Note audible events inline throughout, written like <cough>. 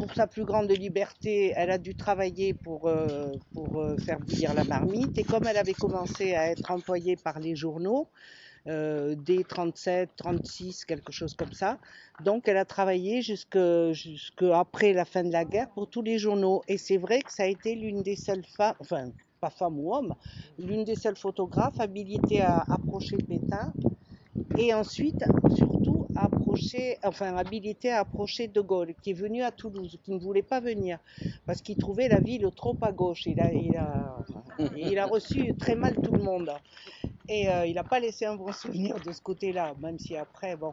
pour sa plus grande liberté, elle a dû travailler pour, euh, euh, faire bouillir la marmite. Et comme elle avait commencé à être employée par les journaux, euh, dès 37, 36, quelque chose comme ça. Donc elle a travaillé jusque, jusque après la fin de la guerre pour tous les journaux. Et c'est vrai que ça a été l'une des seules femmes, enfin pas femme ou homme, l'une des seules photographes habilitées à approcher Pétain et ensuite surtout enfin habilité à approcher De Gaulle, qui est venu à Toulouse, qui ne voulait pas venir parce qu'il trouvait la ville trop à gauche. Il a, il a, il a reçu très mal tout le monde. Et euh, il n'a pas laissé un bon souvenir de ce côté-là, même si après, bon.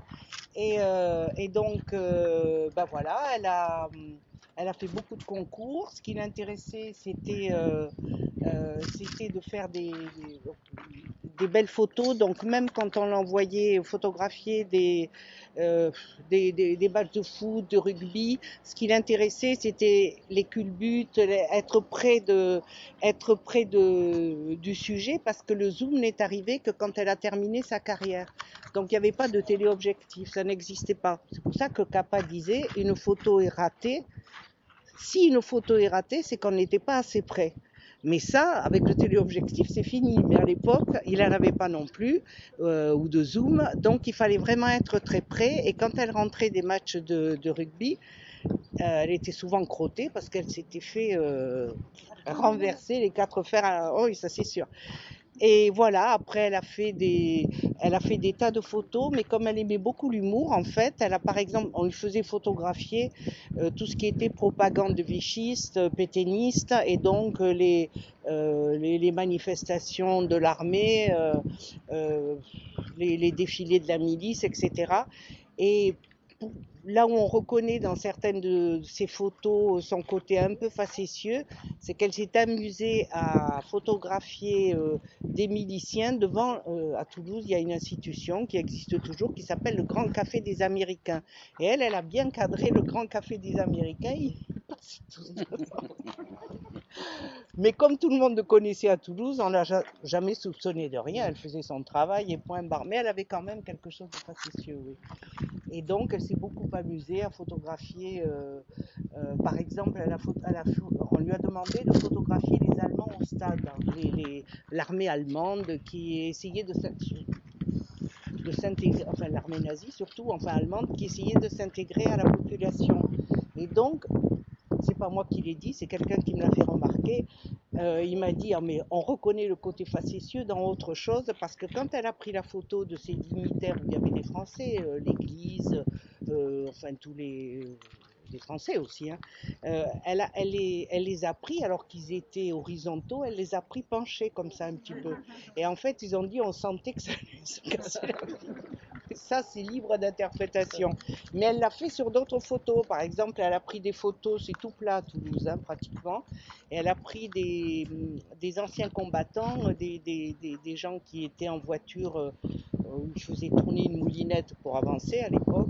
Et, euh, et donc, euh, ben voilà, elle a, elle a fait beaucoup de concours. Ce qui l'intéressait, c'était euh, c'était de faire des belles photos. Donc même quand on l'envoyait photographier des, euh, des, des, des, de foot, de rugby, ce qui l'intéressait, c'était les culbutes, être près, de, être près de, du sujet, parce que le zoom n'est arrivé que quand elle a terminé sa carrière. Donc il n'y avait pas de téléobjectif, ça n'existait pas. C'est pour ça que Kappa disait, une photo est ratée. Si une photo est ratée, c'est qu'on n'était pas assez près. Mais ça, avec le téléobjectif, c'est fini. Mais à l'époque, il n'en avait pas non plus, euh, ou de zoom. Donc, il fallait vraiment être très près. Et quand elle rentrait des matchs de, rugby, euh, elle était souvent crottée parce qu'elle s'était fait euh, renverser les quatre fers. À... Oh oui, ça c'est sûr. Et voilà, après elle a fait des, elle a fait des tas de photos, mais comme elle aimait beaucoup l'humour, en fait, elle a par exemple, on lui faisait photographier euh, tout ce qui était propagande de vichiste, euh, pétainiste, et donc euh, les, les, manifestations de l'armée, les, les, défilés de la milice, etc. Et là où on reconnaît dans certaines de ces photos son côté un peu facétieux, c'est qu'elle s'est amusée à photographier euh, des miliciens devant, euh, à Toulouse, il y a une institution qui existe toujours qui s'appelle le Grand Café des Américains. Et elle, elle a bien cadré le Grand Café des Américains. Mais comme tout le monde le connaissait à Toulouse, on l'a jamais soupçonné de rien. Elle faisait son travail et point barre. Mais elle avait quand même quelque chose de facétieux, oui. Et donc, elle s'est beaucoup amusée à photographier. Euh, euh, par exemple, on lui a demandé de photographier les Allemands au stade, l'armée allemande qui essayait de s'intégrer, enfin l'armée nazie surtout, enfin allemande, qui essayait de s'intégrer à la population. Et donc, c'est pas moi qui l'ai dit, c'est quelqu'un qui me l'a fait remarquer. Euh, il m'a dit, ah, mais on reconnaît le côté facétieux dans autre chose, parce que quand elle a pris la photo de ces dignitaires où il y avait des Français, euh, l'Église, euh, enfin tous les, Français aussi, hein, elle, les, a pris alors qu'ils étaient horizontaux, elle les a pris penchés comme ça un petit peu. Et en fait, ils ont dit, on sentait que ça <laughs> se casser la ça c'est libre d'interprétation. Mais elle l'a fait sur d'autres photos. Par exemple, elle a pris des photos, c'est tout plat à Toulouse hein, pratiquement, et elle a pris des, anciens combattants, des, gens qui étaient en voiture, euh, où ils faisaient tourner une moulinette pour avancer à l'époque.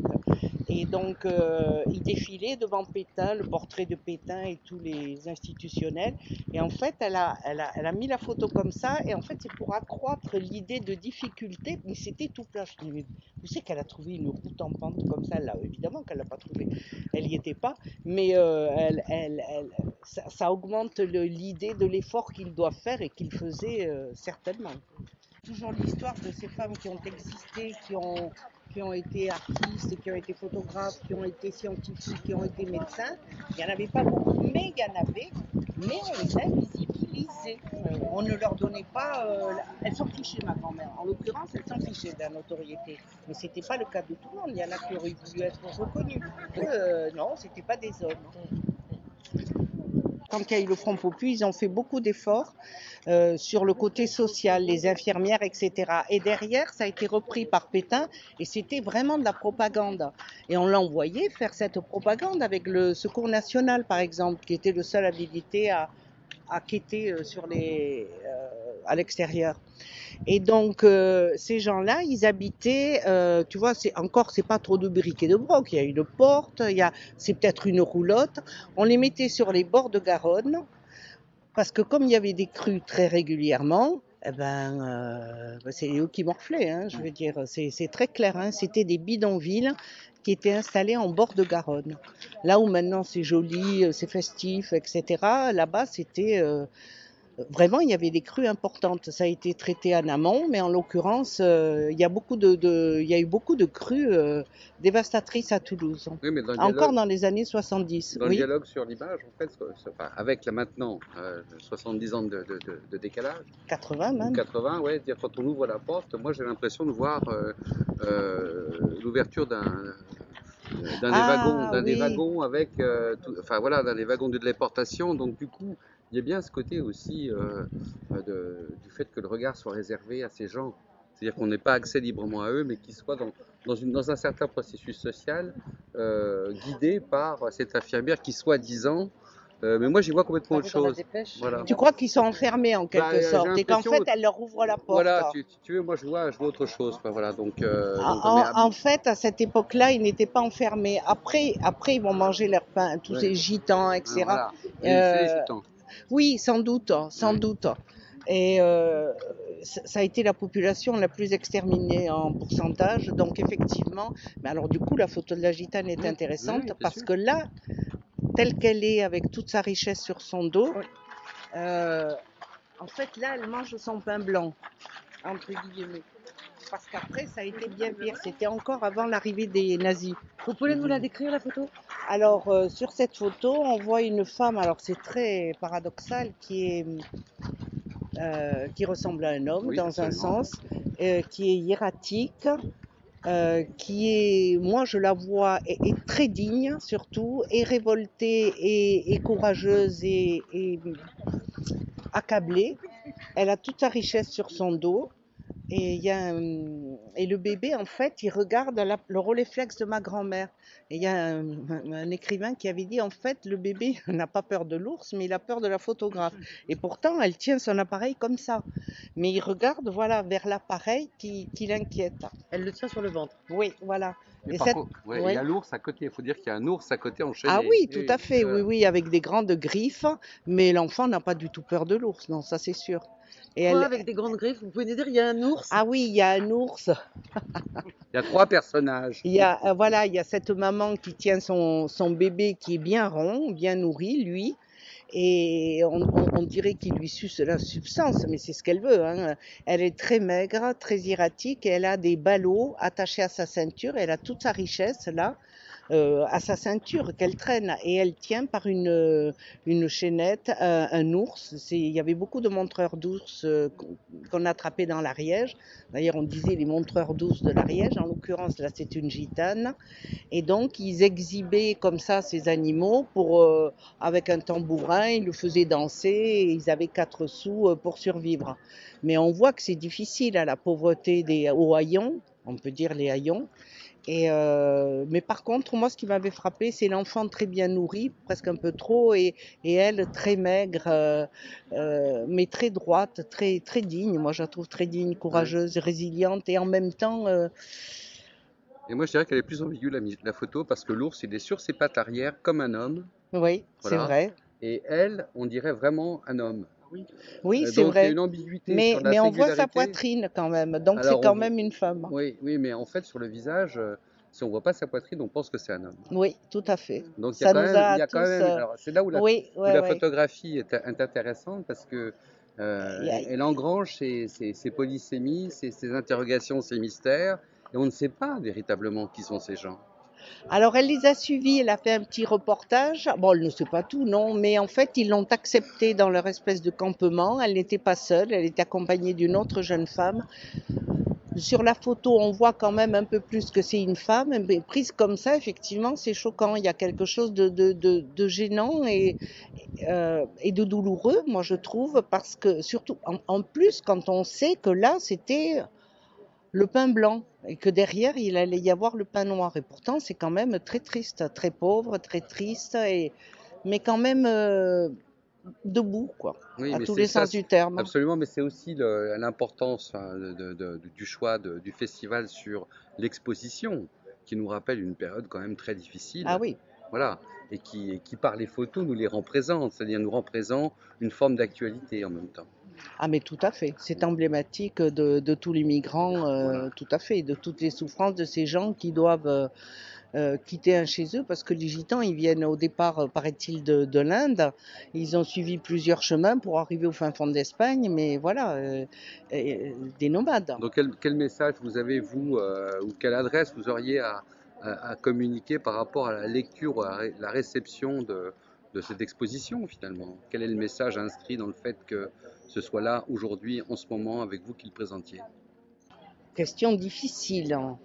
Et donc, euh, il défilait devant Pétain, le portrait de Pétain et tous les institutionnels. Et en fait, elle a, elle a, elle a mis la photo comme ça. Et en fait, c'est pour accroître l'idée de difficulté. Mais c'était tout plat. Je dis, vous savez qu'elle a trouvé une route en pente comme ça là Évidemment qu'elle l'a pas trouvée. Elle n'y était pas. Mais euh, elle, elle, ça augmente l'idée de l'effort qu'il doit faire et qu'il faisait euh, certainement. Toujours l'histoire de ces femmes qui ont existé, qui ont qui ont été artistes, qui ont été photographes, qui ont été scientifiques, qui ont été médecins. Il n'y en avait pas beaucoup, mais il y en avait. Mais on les a visibilisés. Euh, on ne leur donnait pas. Euh, elles s'en fichaient, ma grand-mère. En l'occurrence, elles s'en fichaient de la notoriété. Mais ce n'était pas le cas de tout le monde. Il y en a qui auraient voulu être reconnus. Euh, non, ce n'était pas des hommes quand il y a eu le Front Populaire, ils ont fait beaucoup d'efforts euh, sur le côté social, les infirmières, etc. Et derrière, ça a été repris par Pétain et c'était vraiment de la propagande. Et on l'a envoyé faire cette propagande avec le Secours national, par exemple, qui était le seul habilité à, quêter euh, sur les, euh, à l'extérieur. Et donc euh, ces gens-là, ils habitaient, euh, tu vois, c'est encore c'est pas trop de briques de broc. Il y a une porte, il y a c'est peut-être une roulotte. On les mettait sur les bords de Garonne parce que comme il y avait des crues très régulièrement, eh ben, euh, bah, c'est eux qui morflaient, hein, je veux dire, c'est très clair. Hein, C'était des bidonvilles qui étaient installés en bord de Garonne. Là où maintenant c'est joli, c'est festif, etc. Là-bas, c'était vraiment, il y avait des crues importantes. Ça a été traité en amont, mais en l'occurrence, euh, il y a beaucoup de, de- il y a eu beaucoup de crues euh, dévastatrices à Toulouse. Oui, mais dans Encore dialogue, dans les années 70. dans le oui. dialogue sur l'image, en fait, enfin, avec là maintenant euh, 70 ans de, de- de- de décalage, 80 ou même. 80, ouais, dire quand on ouvre la porte, moi j'ai l'impression de voir euh, euh, l'ouverture d'un d'un des Ah, wagons, d'un des oui. wagons avec, euh, enfin voilà, d'un des wagons de déportation. Donc du coup, il y a bien ce côté aussi euh, euh, de- du fait que le regard soit réservé à ces gens. C'est-à-dire qu'on n'ait pas accès librement à eux, mais qu'ils soient dans, dans, une, dans un certain processus social euh, guidé par cette infirmière qui, soi-disant, euh, mais moi j'y vois complètement autre chose. Voilà. Tu crois qu'ils sont enfermés en quelque Bah, sorte et qu'en fait elle leur ouvre la porte. Voilà, tu, tu- veux, moi je vois, je vois autre chose. quoi, voilà, donc, euh, En, donc, en- mais, en fait, à cette époque-là, ils n'étaient pas enfermés. Après, après, ils vont manger leur pain, tous Ouais. ces gitans, etc. voilà. Et Euh, gitans. Oui, sans doute, sans Ouais. doute. Et euh, ça a été la population la plus exterminée en pourcentage. Donc effectivement, mais alors du coup, la photo de la gitane est Oui, intéressante oui, parce sûr. que là, telle qu'elle est, avec toute sa richesse sur son dos, euh, en fait là, elle mange son pain blanc, entre guillemets. Parce qu'après, ça a été bien pire. C'était encore avant l'arrivée des nazis. Vous pouvez nous la décrire la photo? Alors, euh, sur cette photo, on voit une femme, alors c'est très paradoxal, qui est euh, qui ressemble à un homme Oui, dans un sens, euh, qui est hiératique, euh, qui est, moi je la vois, est, est très digne surtout, et révoltée, et, et courageuse, et, et accablée. Elle a toute sa richesse sur son dos. Et, il y a un- et le bébé, en fait, il regarde la- le réflexe de ma grand-mère. Et il y a un, écrivain qui avait dit, en fait, le bébé <laughs> n'a pas peur de l'ours, mais il a peur de la photographe. Et pourtant, elle tient son appareil comme ça. Mais il regarde, voilà, vers l'appareil qui, qui l'inquiète. Elle le tient sur le ventre. Oui, voilà. Mais et par cette- contre, ouais, ouais. il y a l'ours à côté. Il faut dire qu'il y a un ours à côté enchaîné. Ah oui, tout à fait, euh, oui, oui, avec des grandes griffes. Mais l'enfant n'a pas du tout peur de l'ours, non, ça c'est sûr. Et elle... avec des grandes griffes? Vous pouvez nous dire, il y a un ours? Ah oui, il y a un ours. Il y a trois personnages. Il y a, euh, voilà, il y a cette maman qui tient son, son bébé qui est bien rond, bien nourri, lui. Et on, on- on dirait qu'il lui suce la substance, mais c'est ce qu'elle veut. hein. Elle est très maigre, très erratique, et elle a des ballots attachés à sa ceinture. Elle a toute sa richesse là, euh, à sa ceinture qu'elle traîne. Et elle tient par une, euh, chaînette euh, un ours. Il y avait beaucoup de montreurs d'ours qu'on attrapait dans l'Ariège. D'ailleurs, on disait les montreurs d'ours de l'Ariège. En l'occurrence, là, c'est une gitane. Et donc, ils exhibaient comme ça ces animaux pour, avec un tambourin, ils le faisaient danser et ils avaient quatre sous pour survivre. Mais on voit que c'est difficile à la pauvreté des haillons, on peut dire les haillons. Et euh, mais par contre, moi, ce qui m'avait frappé, c'est l'enfant très bien nourri, presque un peu trop, et, et elle très maigre, euh, euh, mais très droite, très très digne. Moi, je la trouve très digne, courageuse, résiliente, et en même temps, Et moi, je dirais qu'elle est plus ambiguë, la, photo, parce que l'ours, il est sur ses pattes arrière, comme un homme. oui, c'est vrai. Et elle, on dirait vraiment un homme. Oui, Euh, c'est donc, il y a vrai. une ambiguïté Mais, sur la mais on voit sa poitrine quand même, donc c'est quand on- même une femme. Oui, oui, mais en fait, sur le visage, euh, si on voit pas sa poitrine, on pense que c'est un homme. Oui, tout à fait. Donc, il y Ça a quand même, a il y a quand tous, même- euh, c'est là où la, Oui, où ouais, la ouais. photographie est, est intéressante parce que euh, a- elle engrange ses, ses- ses polysémies, ses, ses interrogations, ses mystères, et on ne sait pas véritablement qui sont ces gens. Alors elle les a suivis, elle a fait un petit reportage. Bon, elle ne sait pas tout, non, mais en fait ils l'ont acceptée dans leur espèce de campement. Elle n'était pas seule, elle était accompagnée d'une autre jeune femme. Sur la photo, on voit quand même un peu plus que c'est une femme, mais prise comme ça, effectivement, c'est choquant. Il y a quelque chose de, gênant et, euh, et de douloureux, moi je trouve, parce que surtout, en plus, quand on sait que là, c'était le pain blanc et que derrière, il allait y avoir le pain noir. Et pourtant, c'est quand même très triste, très pauvre, très triste, et, mais quand même euh, debout, quoi, Oui, à tous les ça, sens du terme. Absolument, mais c'est aussi l'importance hein, du choix de- du festival sur l'exposition, qui nous rappelle une période quand même très difficile. Ah oui, Voilà, et qui, et qui par les photos nous les rend présentes, c'est-à-dire nous rend présents une forme d'actualité en même temps. Ah mais tout à fait, c'est emblématique de, tous les migrants, euh, tout à fait, de toutes les souffrances de ces gens qui doivent euh, euh, quitter un chez eux parce que les gitans ils viennent au départ, paraît-il, de, de l'Inde. Ils ont suivi plusieurs chemins pour arriver au fin fond d'Espagne, mais voilà, des nomades. Donc quel, message vous avez, vous, ou quelle adresse vous auriez à, communiquer par rapport à la lecture ou à la réception de, de cette exposition finalement Quel est le message inscrit dans le fait que ce soit là aujourd'hui, en ce moment, avec vous qui le présentiez? Question difficile. hein.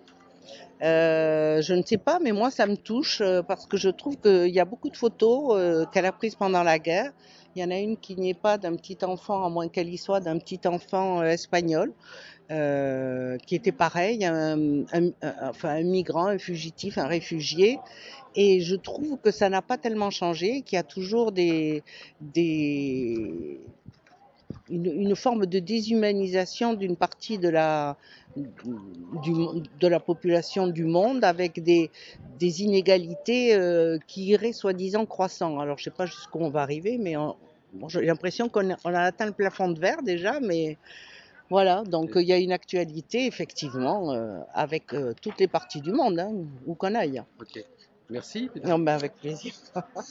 Euh, je ne sais pas, mais moi ça me touche euh, parce que je trouve qu'il y a beaucoup de photos euh, qu'elle a prises pendant la guerre. Il y en a une qui n'est pas d'un petit enfant, à moins qu'elle y soit, d'un petit enfant euh, espagnol, euh, qui était pareil, un, migrant, un fugitif, un réfugié. Et je trouve que ça n'a pas tellement changé, qu'il y a toujours une forme de déshumanisation d'une partie de la, du, de la population du monde avec des, des inégalités euh, qui iraient soi-disant croissant. Alors je sais pas jusqu'où on va arriver, mais on- bon, j'ai l'impression qu'on a, atteint le plafond de verre déjà, mais voilà, donc il y a une actualité effectivement euh, avec euh, toutes les parties du monde, hein, où qu'on aille. Ok. Merci. Non, ben avec plaisir. <laughs>